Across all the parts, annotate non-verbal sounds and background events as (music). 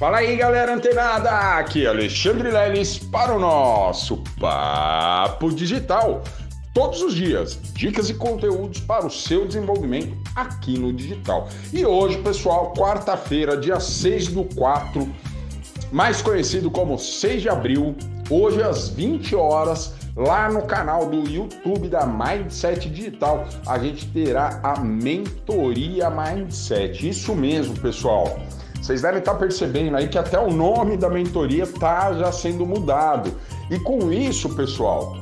Fala aí, galera antenada! Aqui é Alexandre Leles para o nosso Papo Digital. Todos os dias, dicas e conteúdos para o seu desenvolvimento aqui no digital. E hoje, pessoal, quarta-feira, dia 6 do 4, mais conhecido como 6 de abril, hoje às 20 horas, lá no canal do YouTube da Mindset Digital, a gente terá a mentoria Mindset. Isso mesmo, pessoal. Vocês devem estar percebendo aí que até o nome da mentoria está já sendo mudado. E com isso, pessoal,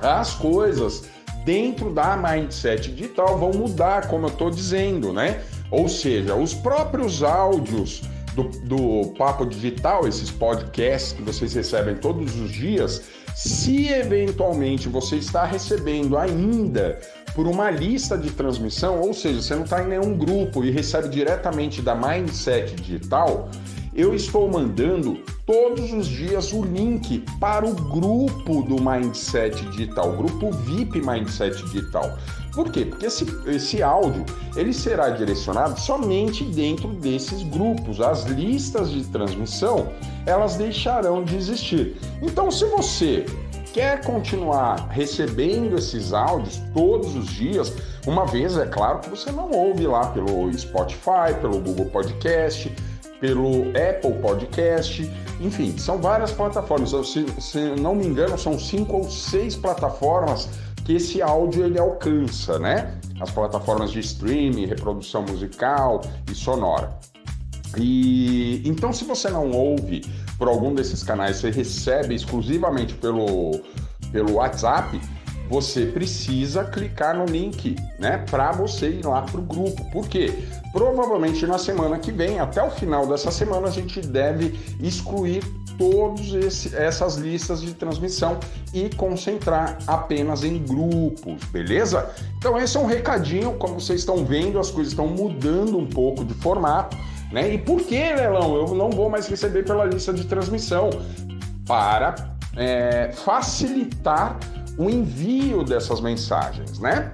as coisas dentro da Mindset Digital vão mudar, como eu estou dizendo, né? Ou seja, os próprios áudios do, do Papo Digital, esses podcasts que vocês recebem todos os dias, se eventualmente você está recebendo ainda por uma lista de transmissão, ou seja, você não está em nenhum grupo e recebe diretamente da Mindset Digital, eu estou mandando todos os dias o link para o grupo do Mindset Digital, o grupo VIP Mindset Digital. Por quê? Porque esse, esse áudio ele será direcionado somente dentro desses grupos. As listas de transmissão elas deixarão de existir. Então, se você quer continuar recebendo esses áudios todos os dias, uma vez é claro que você não ouve lá pelo Spotify, pelo Google Podcast, pelo Apple Podcast, enfim, são várias plataformas. Se, se não me engano, são cinco ou seis plataformas que esse áudio ele alcança, né? As plataformas de streaming, reprodução musical e sonora. E então, se você não ouve por algum desses canais, você recebe exclusivamente pelo, pelo WhatsApp, você precisa clicar no link, né, para você ir lá pro grupo. Por quê? Provavelmente na semana que vem, até o final dessa semana, a gente deve excluir todas essas listas de transmissão e concentrar apenas em grupos, beleza? Então esse é um recadinho, como vocês estão vendo, as coisas estão mudando um pouco de formato, né? E por que, Leilão? Eu não vou mais receber pela lista de transmissão para é, facilitar o envio dessas mensagens, né?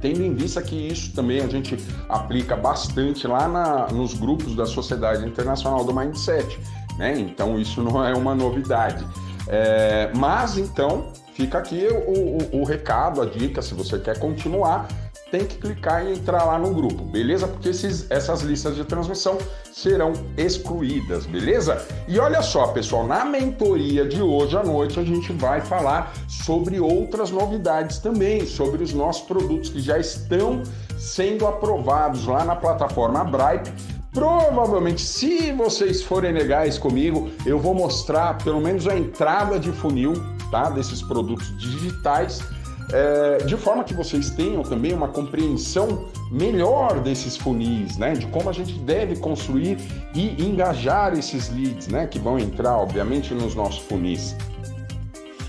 Tendo em vista que isso também a gente aplica bastante lá na, nos grupos da Sociedade Internacional do Mindset, né? Então isso não é uma novidade. É, mas então fica aqui o, o, o recado, a dica, se você quer continuar, tem que clicar e entrar lá no grupo, beleza? Porque esses, essas listas de transmissão serão excluídas, beleza? E olha só, pessoal, na mentoria de hoje à noite a gente vai falar sobre outras novidades também, sobre os nossos produtos que já estão sendo aprovados lá na plataforma Bripe. Provavelmente, se vocês forem legais comigo, eu vou mostrar pelo menos a entrada de funil, tá? Desses produtos digitais é, de forma que vocês tenham também uma compreensão melhor desses funis, né? De como a gente deve construir e engajar esses leads, né? Que vão entrar, obviamente, nos nossos funis.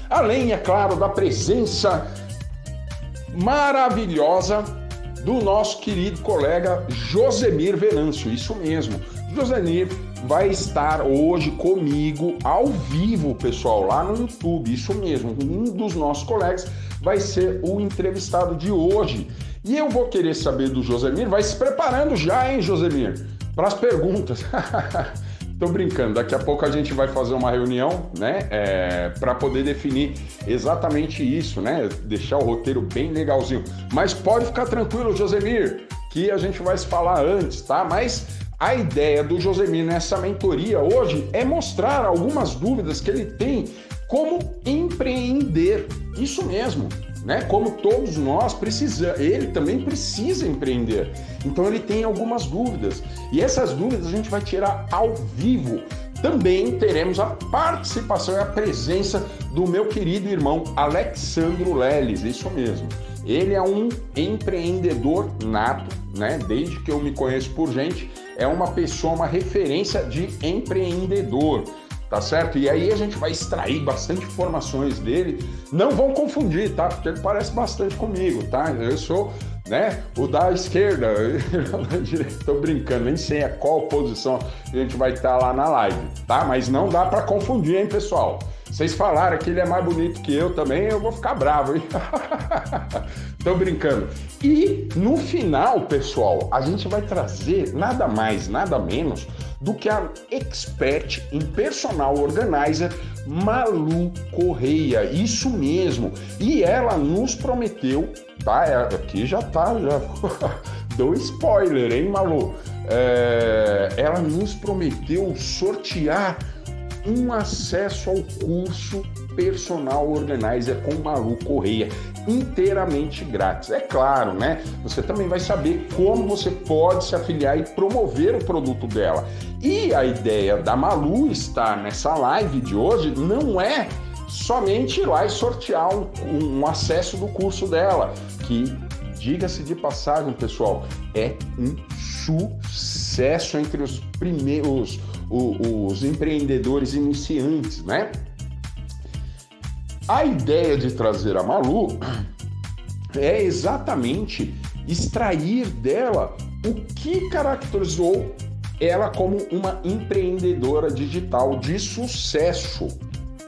Além, é claro, da presença maravilhosa do nosso querido colega Josemir Venâncio, isso mesmo. Josemir vai estar hoje comigo ao vivo, pessoal, lá no YouTube, isso mesmo. Um dos nossos colegas vai ser o entrevistado de hoje. E eu vou querer saber do Josemir, vai se preparando já, hein, Josemir, para as perguntas. (laughs) Tô brincando, daqui a pouco a gente vai fazer uma reunião, né, é, para poder definir exatamente isso, né, deixar o roteiro bem legalzinho. Mas pode ficar tranquilo, Josemir, que a gente vai se falar antes, tá? Mas a ideia do Josemir nessa mentoria hoje é mostrar algumas dúvidas que ele tem como empreender. Isso mesmo, né? Como todos nós precisa, ele também precisa empreender. Então ele tem algumas dúvidas e essas dúvidas a gente vai tirar ao vivo. Também teremos a participação e a presença do meu querido irmão Alexandro Leles, isso mesmo. Ele é um empreendedor nato, né? Desde que eu me conheço por gente, é uma pessoa, uma referência de empreendedor tá certo? E aí a gente vai extrair bastante informações dele. Não vão confundir, tá? Porque ele parece bastante comigo, tá? Eu sou, né, o da esquerda, (laughs) tô brincando, nem sei a qual posição a gente vai estar lá na live, tá? Mas não dá para confundir, hein, pessoal? Vocês falaram que ele é mais bonito que eu também, eu vou ficar bravo, hein? (laughs) Tô brincando. E no final, pessoal, a gente vai trazer nada mais, nada menos do que a expert em personal organizer Malu Correia. Isso mesmo. E ela nos prometeu, tá? É, aqui já tá, já (laughs) dou spoiler, hein, Malu? É, ela nos prometeu sortear um acesso ao curso Personal Organizer com Malu Correia, inteiramente grátis. É claro, né? Você também vai saber como você pode se afiliar e promover o produto dela. E a ideia da Malu estar nessa live de hoje não é somente ir lá e sortear um, um acesso do curso dela, que diga-se de passagem, pessoal, é um sucesso entre os primeiros os, empreendedores iniciantes, né? A ideia de trazer a Malu é exatamente extrair dela o que caracterizou ela como uma empreendedora digital de sucesso,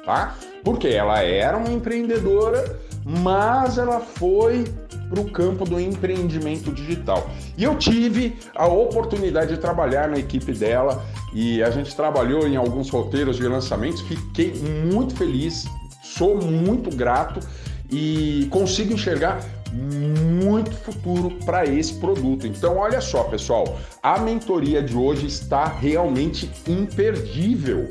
tá? Porque ela era uma empreendedora, mas ela foi para o campo do empreendimento digital. E eu tive a oportunidade de trabalhar na equipe dela e a gente trabalhou em alguns roteiros de lançamentos. Fiquei muito feliz, sou muito grato e consigo enxergar muito futuro para esse produto. Então, olha só, pessoal, a mentoria de hoje está realmente imperdível.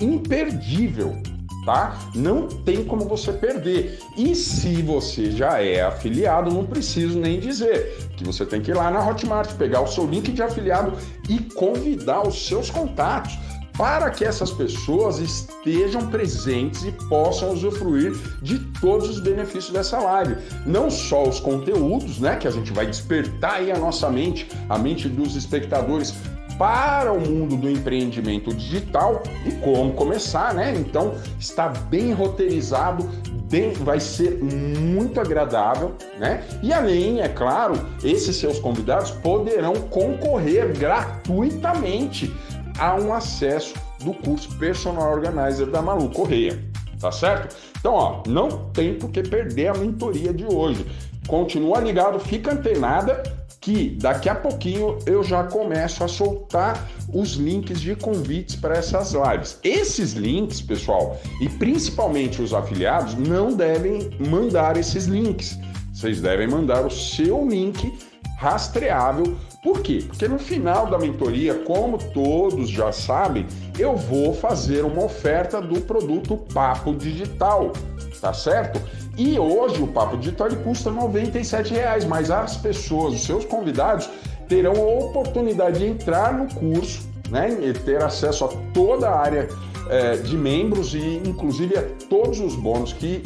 Imperdível tá? Não tem como você perder. E se você já é afiliado, não preciso nem dizer que você tem que ir lá na Hotmart, pegar o seu link de afiliado e convidar os seus contatos para que essas pessoas estejam presentes e possam usufruir de todos os benefícios dessa live. Não só os conteúdos, né, que a gente vai despertar aí a nossa mente, a mente dos espectadores para o mundo do empreendimento digital e como começar, né? Então está bem roteirizado, bem, vai ser muito agradável, né? E além, é claro, esses seus convidados poderão concorrer gratuitamente a um acesso do curso Personal Organizer da Malu Correia, tá certo? Então, ó, não tem por que perder a mentoria de hoje. Continua ligado, fica antenada que daqui a pouquinho eu já começo a soltar os links de convites para essas lives. Esses links, pessoal, e principalmente os afiliados, não devem mandar esses links. Vocês devem mandar o seu link rastreável. Por quê? Porque no final da mentoria, como todos já sabem, eu vou fazer uma oferta do produto Papo Digital, tá certo? E hoje o Papo Digital custa 97 reais, mas as pessoas, os seus convidados, terão a oportunidade de entrar no curso né, e ter acesso a toda a área é, de membros e inclusive a todos os bônus que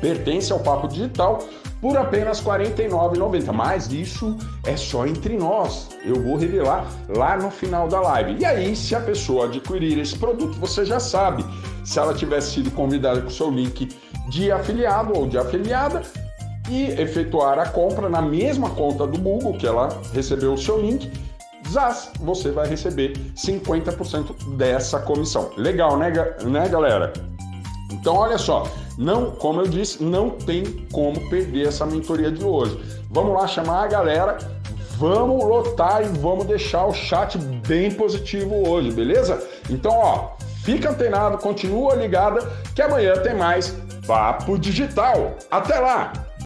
pertencem ao Papo Digital por apenas R$ 49,90. Mas isso é só entre nós. Eu vou revelar lá no final da live. E aí, se a pessoa adquirir esse produto, você já sabe. Se ela tivesse sido convidada com seu link de afiliado ou de afiliada e efetuar a compra na mesma conta do Google que ela recebeu o seu link, ZAS, você vai receber 50% dessa comissão. Legal, né, né, galera? Então, olha só, não, como eu disse, não tem como perder essa mentoria de hoje. Vamos lá chamar a galera, vamos lotar e vamos deixar o chat bem positivo hoje, beleza? Então, ó, fica antenado, continua ligada que amanhã tem mais Papo Digital. Até lá!